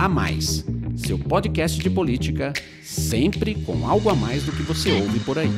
A Mais, seu podcast de política, sempre com algo a mais do que você ouve por aí.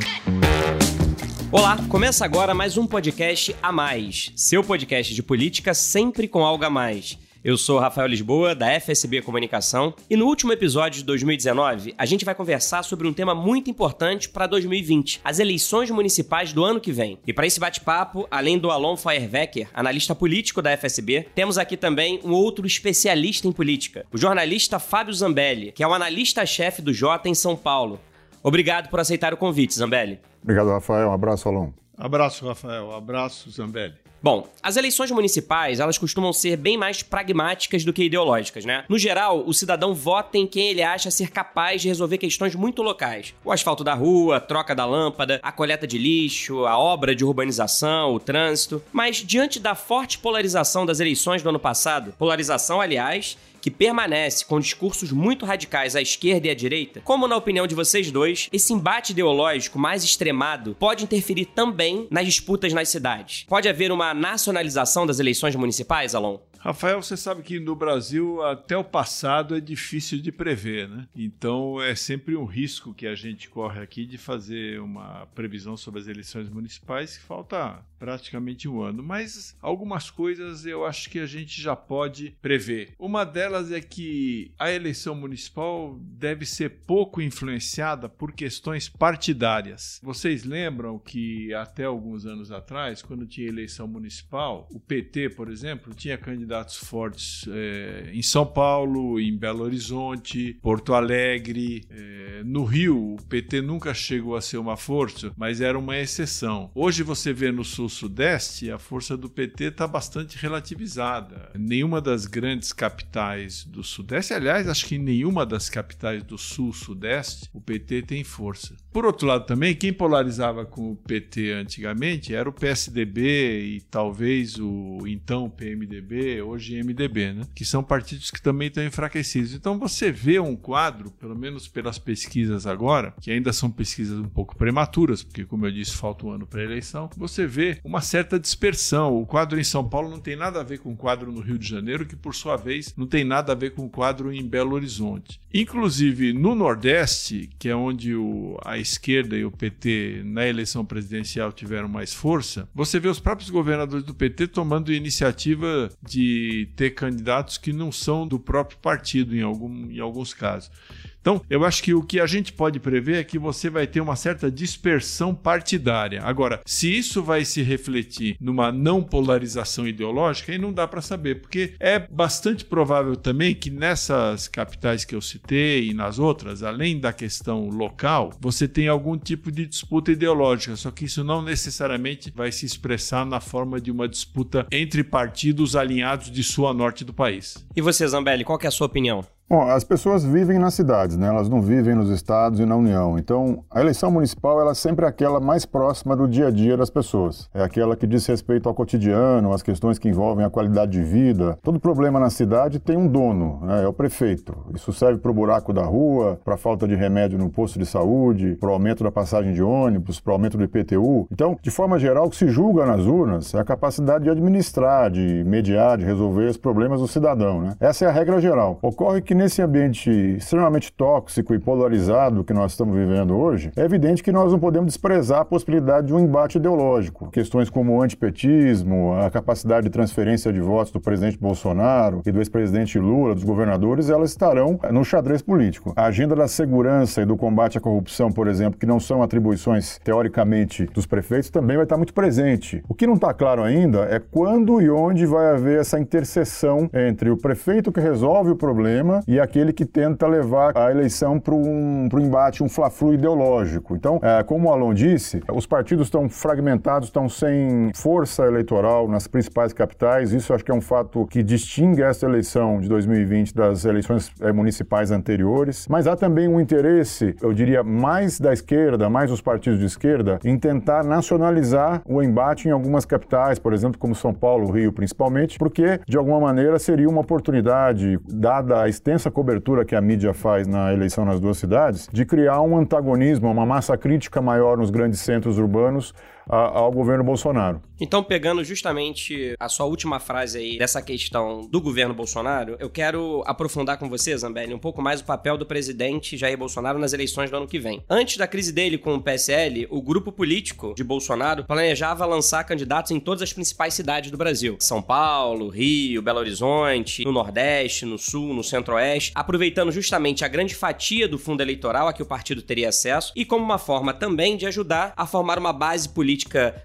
Olá, começa agora mais um podcast a mais, seu podcast de política sempre com algo a mais. Eu sou Rafael Lisboa, da FSB Comunicação, e no último episódio de 2019, a gente vai conversar sobre um tema muito importante para 2020, as eleições municipais do ano que vem. E para esse bate-papo, além do Alon Feuerwecker, analista político da FSB, temos aqui também um outro especialista em política, o jornalista Fábio Zambelli, que é o analista-chefe do Jota em São Paulo. Obrigado por aceitar o convite, Zambelli. Obrigado, Rafael. Um abraço, Alon. Abraço, Rafael. Abraço, Zambelli. Bom, as eleições municipais, elas costumam ser bem mais pragmáticas do que ideológicas, né? No geral, o cidadão vota em quem ele acha ser capaz de resolver questões muito locais. O asfalto da rua, a troca da lâmpada, a coleta de lixo, a obra de urbanização, o trânsito. Mas diante da forte polarização das eleições do ano passado, polarização, aliás, que permanece com discursos muito radicais à esquerda e à direita, como na opinião de vocês dois, esse embate ideológico mais extremado pode interferir também nas disputas nas cidades? Pode haver uma nacionalização das eleições municipais, Alon? Rafael, você sabe que no Brasil até o passado é difícil de prever, né? Então é sempre um risco que a gente corre aqui de fazer uma previsão sobre as eleições municipais que falta praticamente um ano. Mas algumas coisas eu acho que a gente já pode prever. Uma delas é que a eleição municipal deve ser pouco influenciada por questões partidárias. Vocês lembram que até alguns anos atrás, quando tinha eleição municipal, o PT, por exemplo, tinha candidato candidatos fortes é, em São Paulo, em Belo Horizonte, Porto Alegre. É, no Rio, o PT nunca chegou a ser uma força, mas era uma exceção. Hoje você vê no Sul-Sudeste, a força do PT está bastante relativizada. Nenhuma das grandes capitais do Sudeste, aliás, acho que em nenhuma das capitais do Sul-Sudeste, o PT tem força. Por outro lado, também, quem polarizava com o PT antigamente era o PSDB e talvez o então PMDB hoje MDB, né? que são partidos que também estão enfraquecidos. Então você vê um quadro, pelo menos pelas pesquisas agora, que ainda são pesquisas um pouco prematuras, porque, como eu disse, falta um ano para a eleição, você vê uma certa dispersão. O quadro em São Paulo não tem nada a ver com o quadro no Rio de Janeiro, que, por sua vez, não tem nada a ver com o quadro em Belo Horizonte. Inclusive, no Nordeste, que é onde o, a esquerda e o PT na eleição presidencial tiveram mais força, você vê os próprios governadores do PT tomando iniciativa de ter candidatos que não são do próprio partido em, algum, em alguns casos. Então, eu acho que o que a gente pode prever é que você vai ter uma certa dispersão partidária. Agora, se isso vai se refletir numa não polarização ideológica, aí não dá para saber, porque é bastante provável também que nessas capitais que eu citei e nas outras, além da questão local, você tem algum tipo de disputa ideológica, só que isso não necessariamente vai se expressar na forma de uma disputa entre partidos alinhados de sul a norte do país. E você, Zambelli, qual é a sua opinião? Bom, as pessoas vivem nas cidades, né? elas não vivem nos estados e na União. Então, a eleição municipal ela é sempre aquela mais próxima do dia a dia das pessoas. É aquela que diz respeito ao cotidiano, às questões que envolvem a qualidade de vida. Todo problema na cidade tem um dono, né? é o prefeito. Isso serve para o buraco da rua, para a falta de remédio no posto de saúde, para o aumento da passagem de ônibus, para o aumento do IPTU. Então, de forma geral, o que se julga nas urnas é a capacidade de administrar, de mediar, de resolver os problemas do cidadão. Né? Essa é a regra geral. Ocorre que nesse ambiente extremamente tóxico e polarizado que nós estamos vivendo hoje, é evidente que nós não podemos desprezar a possibilidade de um embate ideológico. Questões como o antipetismo, a capacidade de transferência de votos do presidente Bolsonaro e do ex-presidente Lula, dos governadores, elas estarão no xadrez político. A agenda da segurança e do combate à corrupção, por exemplo, que não são atribuições teoricamente dos prefeitos, também vai estar muito presente. O que não está claro ainda é quando e onde vai haver essa interseção entre o prefeito que resolve o problema e aquele que tenta levar a eleição para um, um embate, um fla-flu ideológico. Então, é, como o Alon disse, os partidos estão fragmentados, estão sem força eleitoral nas principais capitais. Isso acho que é um fato que distingue essa eleição de 2020 das eleições é, municipais anteriores. Mas há também um interesse, eu diria, mais da esquerda, mais os partidos de esquerda, em tentar nacionalizar o embate em algumas capitais, por exemplo, como São Paulo, Rio principalmente, porque de alguma maneira seria uma oportunidade, dada a extensa essa cobertura que a mídia faz na eleição nas duas cidades, de criar um antagonismo, uma massa crítica maior nos grandes centros urbanos a, ao governo Bolsonaro. Então, pegando justamente a sua última frase aí dessa questão do governo Bolsonaro, eu quero aprofundar com você, Zambelli, um pouco mais o papel do presidente Jair Bolsonaro nas eleições do ano que vem. Antes da crise dele com o PSL, o grupo político de Bolsonaro planejava lançar candidatos em todas as principais cidades do Brasil: São Paulo, Rio, Belo Horizonte, no Nordeste, no Sul, no Centro-Oeste, aproveitando justamente a grande fatia do fundo eleitoral a que o partido teria acesso e como uma forma também de ajudar a formar uma base política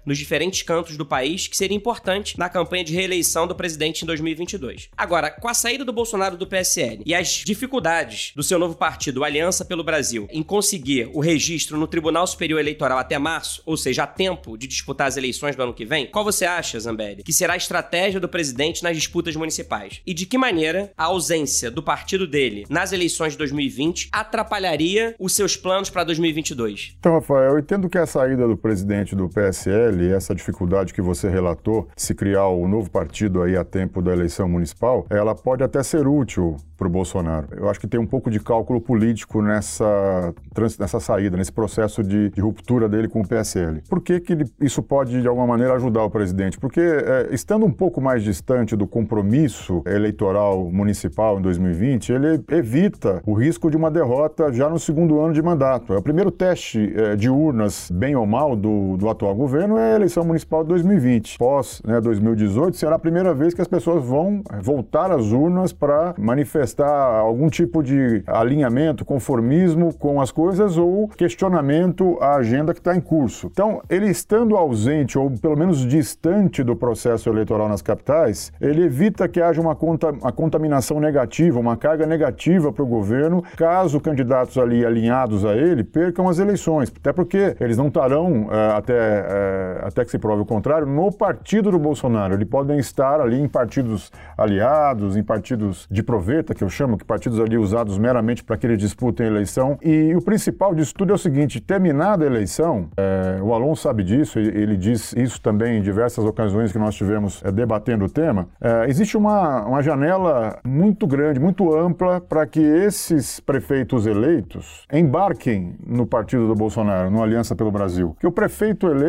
nos diferentes cantos do país que seria importante na campanha de reeleição do presidente em 2022. Agora, com a saída do Bolsonaro do PSL e as dificuldades do seu novo partido, Aliança pelo Brasil, em conseguir o registro no Tribunal Superior Eleitoral até março, ou seja, a tempo de disputar as eleições do ano que vem, qual você acha, Zambelli, que será a estratégia do presidente nas disputas municipais? E de que maneira a ausência do partido dele nas eleições de 2020 atrapalharia os seus planos para 2022? Então, Rafael, eu entendo que a saída do presidente do PSL, essa dificuldade que você relatou de se criar o novo partido aí a tempo da eleição municipal, ela pode até ser útil para o Bolsonaro. Eu acho que tem um pouco de cálculo político nessa, nessa saída, nesse processo de, de ruptura dele com o PSL. Por que, que isso pode, de alguma maneira, ajudar o presidente? Porque, é, estando um pouco mais distante do compromisso eleitoral municipal em 2020, ele evita o risco de uma derrota já no segundo ano de mandato. É o primeiro teste é, de urnas, bem ou mal, do, do atual governo é a eleição municipal de 2020. Pós né, 2018, será a primeira vez que as pessoas vão voltar às urnas para manifestar algum tipo de alinhamento, conformismo com as coisas ou questionamento à agenda que está em curso. Então, ele estando ausente ou pelo menos distante do processo eleitoral nas capitais, ele evita que haja uma, conta, uma contaminação negativa, uma carga negativa para o governo, caso candidatos ali alinhados a ele percam as eleições. Até porque eles não estarão, é, até, é, até que se prove o contrário, no partido do Bolsonaro. Eles podem estar ali em partidos aliados, em partidos de proveta, que eu chamo, que partidos ali usados meramente para que eles disputem a eleição. E o principal disso tudo é o seguinte: terminada a eleição, é, o Alonso sabe disso, ele diz isso também em diversas ocasiões que nós tivemos é, debatendo o tema. É, existe uma, uma janela muito grande, muito ampla, para que esses prefeitos eleitos embarquem no partido do Bolsonaro, no Aliança pelo Brasil. Que o prefeito eleito,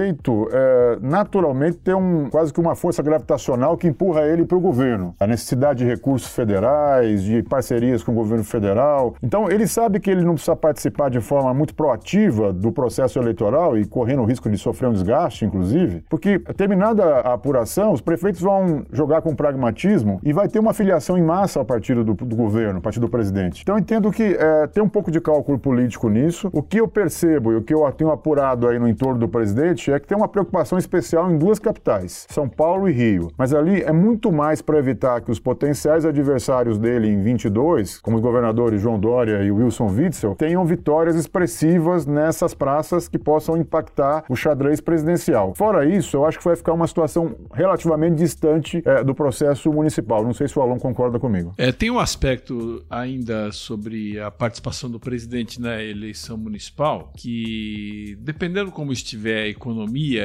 é, naturalmente, tem um, quase que uma força gravitacional que empurra ele para o governo. A necessidade de recursos federais, de parcerias com o governo federal. Então, ele sabe que ele não precisa participar de forma muito proativa do processo eleitoral e correndo o risco de sofrer um desgaste, inclusive, porque, terminada a apuração, os prefeitos vão jogar com pragmatismo e vai ter uma filiação em massa ao partido do, do governo, ao partido do presidente. Então, entendo que é, tem um pouco de cálculo político nisso. O que eu percebo e o que eu tenho apurado aí no entorno do presidente é que tem uma preocupação especial em duas capitais, São Paulo e Rio. Mas ali é muito mais para evitar que os potenciais adversários dele em 2022, como os governadores João Dória e Wilson Witzel, tenham vitórias expressivas nessas praças que possam impactar o xadrez presidencial. Fora isso, eu acho que vai ficar uma situação relativamente distante é, do processo municipal. Não sei se o Alon concorda comigo. É, tem um aspecto ainda sobre a participação do presidente na eleição municipal que, dependendo como estiver a economia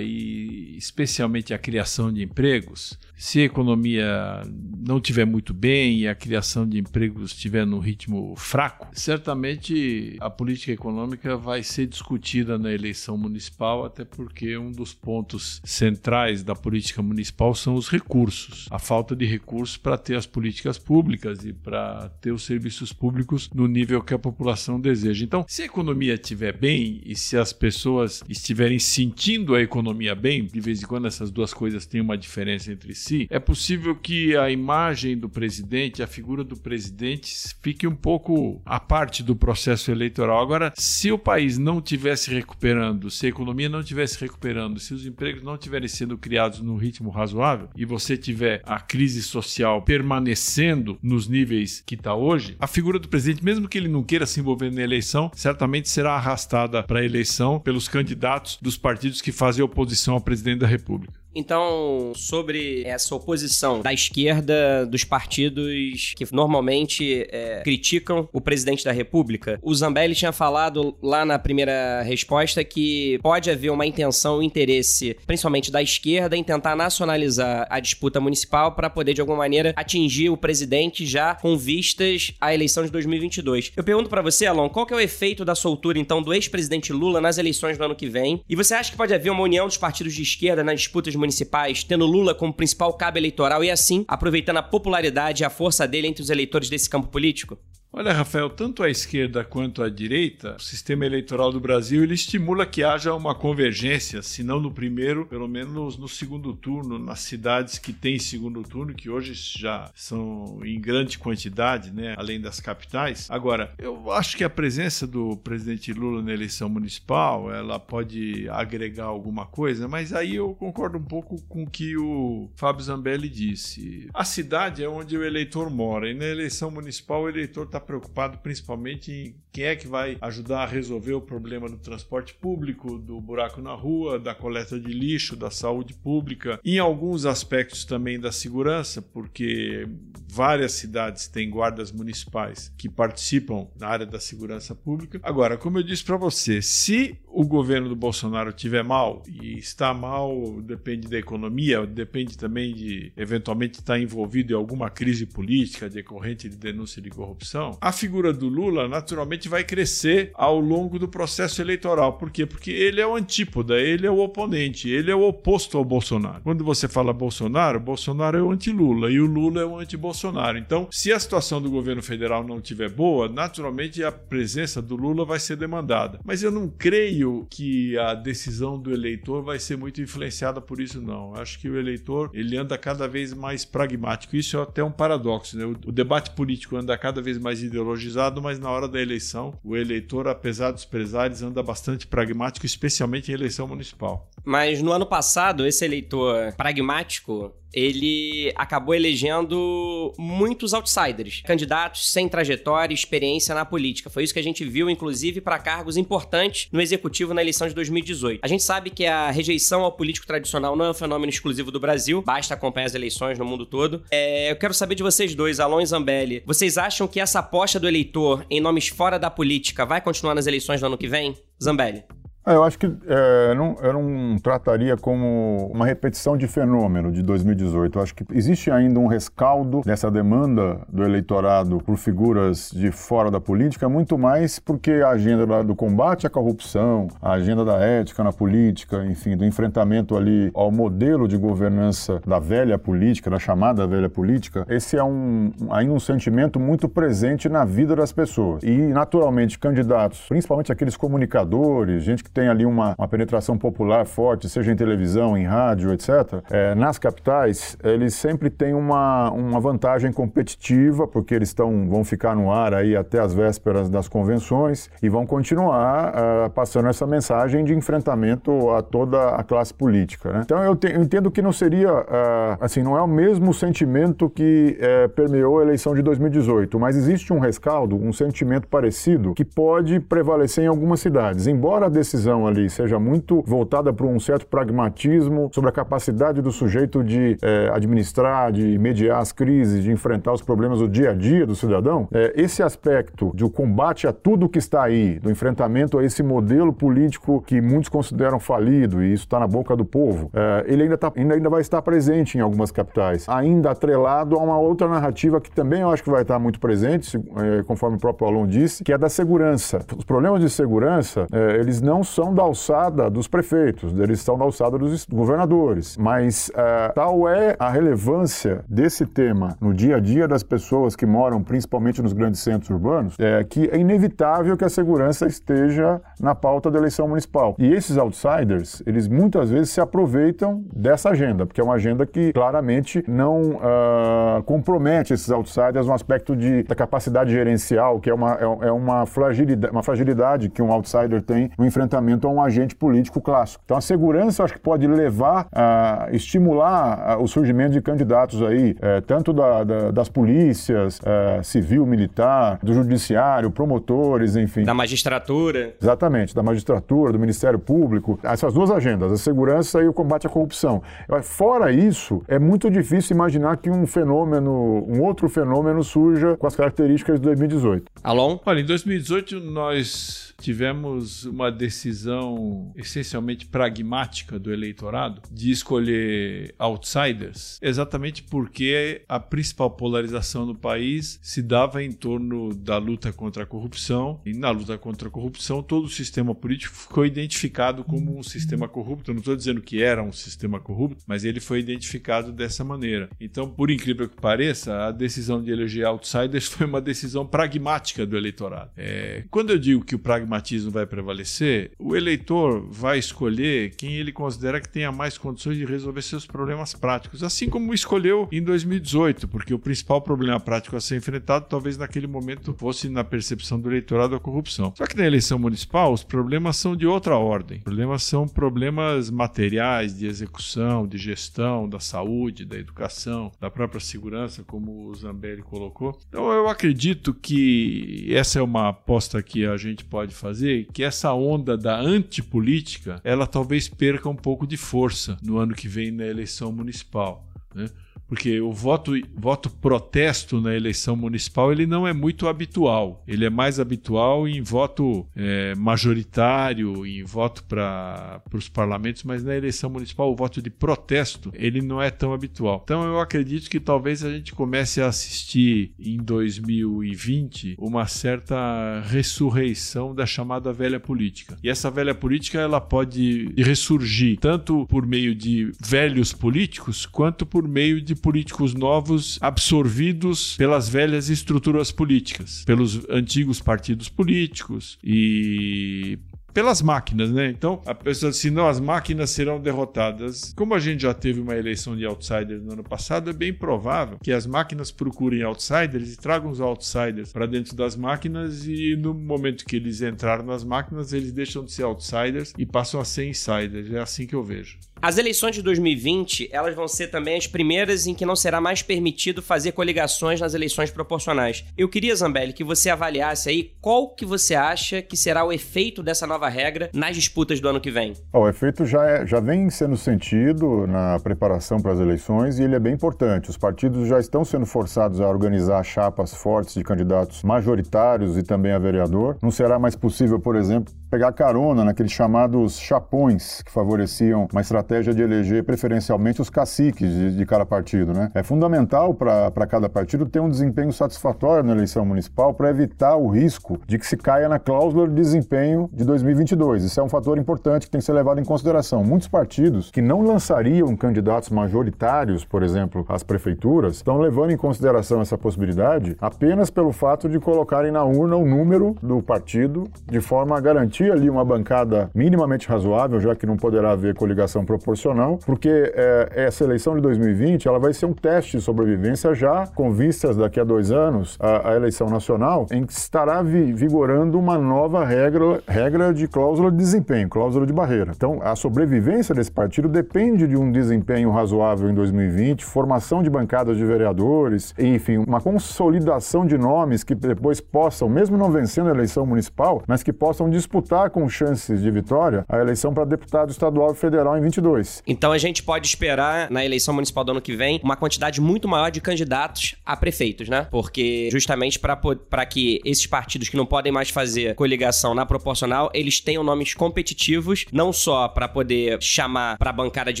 e especialmente a criação de empregos, se a economia não estiver muito bem e a criação de empregos estiver num ritmo fraco, certamente a política econômica vai ser discutida na eleição municipal, até porque um dos pontos centrais da política municipal são os recursos, a falta de recursos para ter as políticas públicas e para ter os serviços públicos no nível que a população deseja. Então, se a economia estiver bem e se as pessoas estiverem sentindo a economia bem, de vez em quando essas duas coisas têm uma diferença entre si si, é possível que a imagem do presidente, a figura do presidente, fique um pouco à parte do processo eleitoral. Agora, se o país não tivesse recuperando, se a economia não tivesse recuperando, se os empregos não estiverem sendo criados num ritmo razoável e você tiver a crise social permanecendo nos níveis que está hoje, a figura do presidente, mesmo que ele não queira se envolver na eleição, certamente será arrastada para a eleição pelos candidatos dos partidos que fazem oposição ao presidente da República. Então, sobre essa oposição da esquerda, dos partidos que normalmente é, criticam o presidente da República, o Zambelli tinha falado lá na primeira resposta que pode haver uma intenção, um interesse, principalmente da esquerda, em tentar nacionalizar a disputa municipal para poder, de alguma maneira, atingir o presidente já com vistas à eleição de 2022. Eu pergunto para você, Alon, qual que é o efeito da soltura, então, do ex-presidente Lula nas eleições do ano que vem? E você acha que pode haver uma união dos partidos de esquerda nas disputas municipais, tendo Lula como principal cabo eleitoral e assim aproveitando a popularidade e a força dele entre os eleitores desse campo político? Olha, Rafael, tanto a esquerda quanto a direita, o sistema eleitoral do Brasil ele estimula que haja uma convergência, se não no primeiro, pelo menos no segundo turno, nas cidades que têm segundo turno, que hoje já são em grande quantidade, né, além das capitais. Agora, eu acho que a presença do presidente Lula na eleição municipal, ela pode agregar alguma coisa, mas aí eu concordo um pouco com o que o Fábio Zambelli disse. A cidade é onde o eleitor mora e na eleição municipal o eleitor está preocupado principalmente em quem é que vai ajudar a resolver o problema do transporte público, do buraco na rua, da coleta de lixo, da saúde pública, em alguns aspectos também da segurança, porque várias cidades têm guardas municipais que participam na área da segurança pública. Agora, como eu disse para você, se o governo do Bolsonaro tiver mal e está mal, depende da economia, depende também de eventualmente estar envolvido em alguma crise política decorrente de denúncia de corrupção, a figura do Lula naturalmente vai crescer ao longo do processo eleitoral. Por quê? Porque ele é o antípoda, ele é o oponente, ele é o oposto ao Bolsonaro. Quando você fala Bolsonaro, Bolsonaro é o anti-Lula e o Lula é o anti-Bolsonaro. Então, se a situação do governo federal não estiver boa, naturalmente a presença do Lula vai ser demandada. Mas eu não creio que a decisão do eleitor vai ser muito influenciada por isso, não. Eu acho que o eleitor ele anda cada vez mais pragmático. Isso é até um paradoxo, né? O debate político anda cada vez ideologizado, mas na hora da eleição, o eleitor, apesar dos pesares, anda bastante pragmático, especialmente em eleição municipal. Mas no ano passado, esse eleitor pragmático ele acabou elegendo muitos outsiders, candidatos sem trajetória e experiência na política. Foi isso que a gente viu, inclusive, para cargos importantes no executivo na eleição de 2018. A gente sabe que a rejeição ao político tradicional não é um fenômeno exclusivo do Brasil, basta acompanhar as eleições no mundo todo. É, eu quero saber de vocês dois, Alon e Zambelli. Vocês acham que essa aposta do eleitor em nomes fora da política vai continuar nas eleições do ano que vem? Zambelli. Ah, eu acho que é, não, eu não trataria como uma repetição de fenômeno de 2018. Eu acho que existe ainda um rescaldo dessa demanda do eleitorado por figuras de fora da política, muito mais porque a agenda do combate à corrupção, a agenda da ética na política, enfim, do enfrentamento ali ao modelo de governança da velha política, da chamada velha política, esse é um, ainda um sentimento muito presente na vida das pessoas. E, naturalmente, candidatos, principalmente aqueles comunicadores, gente que tem tem ali uma, uma penetração popular forte, seja em televisão, em rádio, etc., é, nas capitais, eles sempre têm uma, uma vantagem competitiva, porque eles tão, vão ficar no ar aí até as vésperas das convenções e vão continuar uh, passando essa mensagem de enfrentamento a toda a classe política. Né? Então eu, te, eu, entendo que não seria, uh, assim, não é o mesmo sentimento que uh, permeou a eleição de 2018, mas existe um rescaldo, um sentimento parecido que pode prevalecer em algumas cidades. Embora a decisão decisão ali seja muito voltada para um certo pragmatismo sobre a capacidade do sujeito de é, administrar, de mediar as crises, de enfrentar os problemas do dia a dia do cidadão, é, esse aspecto de o combate a tudo que está aí, do enfrentamento a esse modelo político que muitos consideram falido, e isso está na boca do povo, é, ele ainda, tá, ainda, ainda vai estar presente em algumas capitais, ainda atrelado a uma outra narrativa que também eu acho que vai estar muito presente, conforme o próprio Alon disse, que é da segurança. Os problemas de segurança, eles não são da alçada dos prefeitos, eles são da alçada dos governadores. Mas uh, tal é a relevância desse tema no dia a dia das pessoas que moram principalmente nos grandes centros urbanos, é que é inevitável que a segurança esteja na pauta da eleição municipal. E esses outsiders, eles muitas vezes se aproveitam dessa agenda, porque é uma agenda que claramente não uh, compromete esses outsiders no aspecto de, da capacidade gerencial, que é uma, é, é uma, fragilidade, uma fragilidade que um outsider tem no enfrentamento pensamento a um agente político clássico. Então a segurança acho que pode levar a estimular o surgimento de candidatos aí, é, tanto da, da, das polícias, é, civil, militar, do judiciário, promotores, enfim. Da magistratura. Exatamente, da magistratura, do Ministério Público. Essas duas agendas, a segurança e o combate à corrupção. Fora isso, é muito difícil imaginar que um fenômeno, um outro fenômeno surja com as características de 2018. Alon? Olha, em 2018 nós tivemos uma decisão essencialmente pragmática do eleitorado de escolher outsiders, exatamente porque a principal polarização no país se dava em torno da luta contra a corrupção, e na luta contra a corrupção todo o sistema político ficou identificado como um sistema corrupto. Eu não estou dizendo que era um sistema corrupto, mas ele foi identificado dessa maneira. Então, por incrível que pareça, a decisão de eleger outsiders foi uma decisão pragmática do eleitorado. É, quando eu digo que o pragmatismo pragmatismo vai prevalecer, o eleitor vai escolher quem ele considera que tenha mais condições de resolver seus problemas práticos, assim como escolheu em 2018, porque o principal problema prático a ser enfrentado talvez naquele momento fosse na percepção do eleitorado a corrupção. Só que na eleição municipal os problemas são de outra ordem. Os problemas são problemas materiais de execução, de gestão, da saúde, da educação, da própria segurança, como o Zambelli colocou. Então eu acredito que essa é uma aposta que a gente pode fazer que essa onda da antipolítica ela talvez perca um pouco de força no ano que vem na eleição municipal. Né? Porque o voto, voto protesto na eleição municipal ele não é muito habitual. Ele é mais habitual em voto é, majoritário, em voto para os parlamentos, mas na eleição municipal o voto de protesto ele não é tão habitual. Então eu acredito que talvez a gente comece a assistir em 2020 uma certa ressurreição da chamada velha política. E essa velha política ela pode ressurgir tanto por meio de velhos políticos quanto por meio de políticos novos absorvidos pelas velhas estruturas políticas, pelos antigos partidos políticos e pelas máquinas, né? Então, a pessoa diz assim, não, as máquinas serão derrotadas. Como a gente já teve uma eleição de outsiders no ano passado, é bem provável que as máquinas procurem outsiders e tragam os outsiders para dentro das máquinas e no momento que eles entraram nas máquinas, eles deixam de ser outsiders e passam a ser insiders. É assim que eu vejo. As eleições de 2020, elas vão ser também as primeiras em que não será mais permitido fazer coligações nas eleições proporcionais. Eu queria, Zambelli, que você avaliasse aí qual que você acha que será o efeito dessa nova regra nas disputas do ano que vem. o efeito já, é, já vem sendo sentido na preparação para as eleições e ele é bem importante. Os partidos já estão sendo forçados a organizar chapas fortes de candidatos majoritários e também a vereador. Não será mais possível, por exemplo, pegar carona naqueles chamados chapões que favoreciam uma estratégia de eleger preferencialmente os caciques de, de cada partido. Né? É fundamental para cada partido ter um desempenho satisfatório na eleição municipal para evitar o risco de que se caia na cláusula de desempenho de 2022. Isso é um fator importante que tem que ser levado em consideração. Muitos partidos que não lançariam candidatos majoritários, por exemplo, às prefeituras, estão levando em consideração essa possibilidade apenas pelo fato de colocarem na urna o número do partido de forma a garantir garantir ali uma bancada minimamente razoável, já que não poderá haver coligação proporcional, porque é, essa eleição de 2020 ela vai ser um teste de sobrevivência já com vistas daqui a dois anos a, a eleição nacional, em que estará vi, vigorando uma nova regra, regra de cláusula de desempenho, cláusula de barreira. Então, a sobrevivência desse partido depende de um desempenho razoável em 2020, formação de bancadas de vereadores, enfim, uma consolidação de nomes que depois possam, mesmo não vencendo a eleição municipal, mas que possam disputar disputar com chances de vitória a eleição para deputado estadual e federal em 22. Então a gente pode esperar na eleição municipal do ano que vem uma quantidade muito maior de candidatos a prefeitos, né? Porque justamente para que esses partidos que não podem mais fazer coligação na proporcional, eles tenham nomes competitivos, não só para poder chamar para a bancada de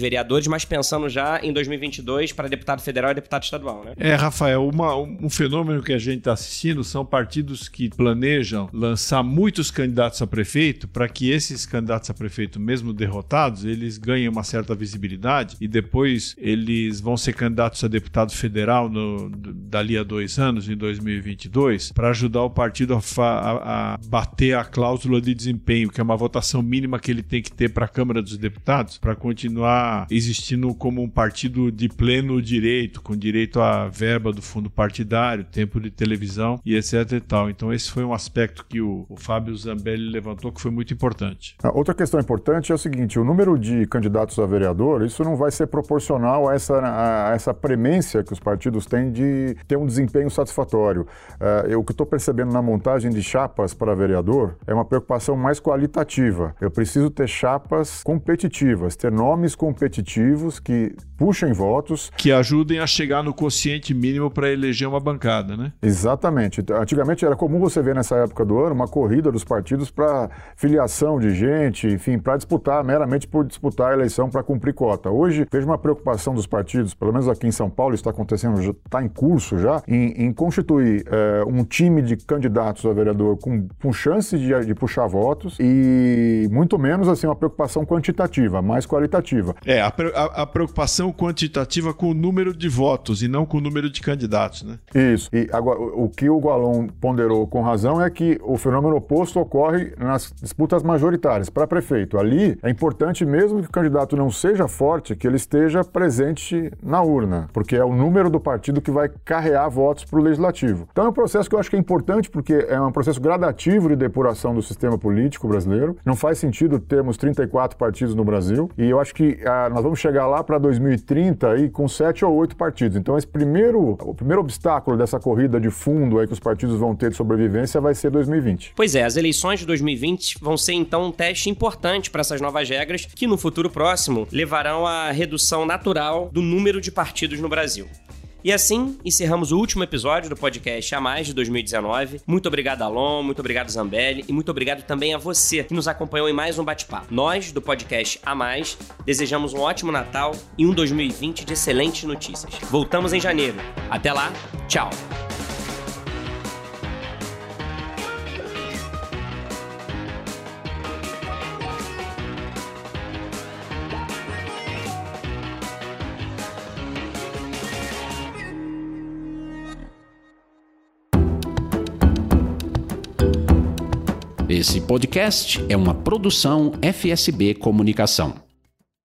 vereadores, mas pensando já em 2022 para deputado federal e deputado estadual, né? É, Rafael, uma, um fenômeno que a gente está assistindo são partidos que planejam lançar muitos candidatos a prefeito prefeito, para que esses candidatos a prefeito, mesmo derrotados, eles ganhem uma certa visibilidade e depois eles vão ser candidatos a deputado federal no, dali a dois anos, em 2022, para ajudar o partido a, a, a, bater a cláusula de desempenho, que é uma votação mínima que ele tem que ter para a Câmara dos Deputados, para continuar existindo como um partido de pleno direito, com direito à verba do fundo partidário, tempo de televisão e etc e tal. Então esse foi um aspecto que o, o Fábio Zambelli levantou que foi muito importante. Outra questão importante é o seguinte: o número de candidatos a vereador, isso não vai ser proporcional a essa, a essa premência que os partidos têm de ter um desempenho satisfatório. Uh, eu, o que estou percebendo na montagem de chapas para vereador é uma preocupação mais qualitativa. Eu preciso ter chapas competitivas, ter nomes competitivos que puxem votos. Que ajudem a chegar no quociente mínimo para eleger uma bancada, né? Exatamente. Antigamente era comum você ver nessa época do ano uma corrida dos partidos para filiação de gente, enfim, para disputar, meramente por disputar a eleição para cumprir cota. Hoje, vejo uma preocupação dos partidos, pelo menos aqui em São Paulo, está acontecendo, está em curso já, em, em constituir é, um time de candidatos a vereador com, com chance de, de, puxar votos e muito menos assim uma preocupação quantitativa, mais qualitativa. É, a, a, a preocupação quantitativa com o número de votos e não com o número de candidatos, né? Isso. E agora, o que o Gualon ponderou com razão é que o fenômeno oposto ocorre nas disputas majoritárias para prefeito. Ali é importante mesmo que o candidato não seja forte, que ele esteja presente na urna, porque é o número do partido que vai carrear votos para o legislativo. Então é um processo que eu acho que é importante porque é um processo gradativo de depuração do sistema político brasileiro. Não faz sentido termos 34 partidos no Brasil e eu acho que ah, nós vamos chegar lá para 2030 aí com sete ou oito partidos. Então esse primeiro, o primeiro obstáculo dessa corrida de fundo aí que os partidos vão ter de sobrevivência vai ser 2020. Pois é, as eleições de 2020 vão ser então um teste importante para essas novas regras que no futuro próximo levarão à redução natural do número de partidos no Brasil. E assim, encerramos o último episódio do podcast A Mais de 2019. Muito obrigado, Alon, muito obrigado, Zambelli, e muito obrigado também a você que nos acompanhou em mais um bate-papo. Nós, do podcast A Mais, desejamos um ótimo Natal e um 2020 de excelentes notícias. Voltamos em janeiro. Até lá, tchau! Esse podcast é uma produção FSB Comunicação.